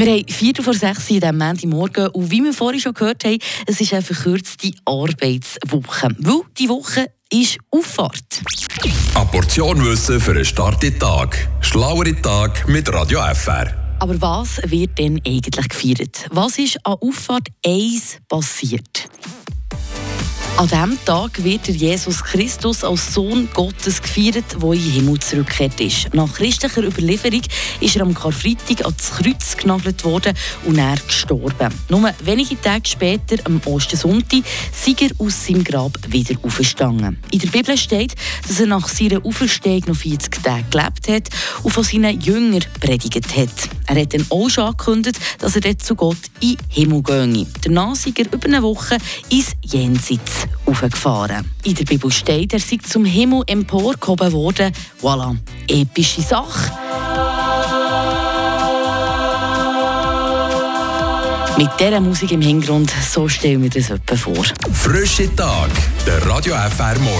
Wir haben Viertel vor sechs in diesem Montagmorgen und wie wir vorhin schon gehört haben, es ist eine verkürzte Arbeitswoche. Weil die Woche ist Auffahrt. Eine Portion Wissen für einen starken Tag. Schlauere Tag mit Radio FR. Aber was wird denn eigentlich gefeiert? Was ist an Auffahrt 1 passiert? An diesem Tag wird Jesus Christus als Sohn Gottes gefeiert, der in den Himmel zurückgekehrt ist. Nach christlicher Überlieferung ist er am Karfreitag ans Kreuz genagelt worden und er gestorben. Nur wenige Tage später, am Ostersonntag, sei er aus seinem Grab wieder auferstanden. In der Bibel steht, dass er nach seiner Auferstehung noch 40 Tage gelebt hat und von seinen Jüngern predigt hat. Er hat dann auch schon angekündigt, dass er dort zu Gott in den Himmel gehe. Danach sei er über eine Woche ins Jenseits aufgefahren. In der Bibel steht, er sei zum Himmel emporgehoben worden. Voilà, epische Sache. Mit dieser Musik im Hintergrund, so stellen wir das etwa vor. Frische Tag, der Radio FR Morgen.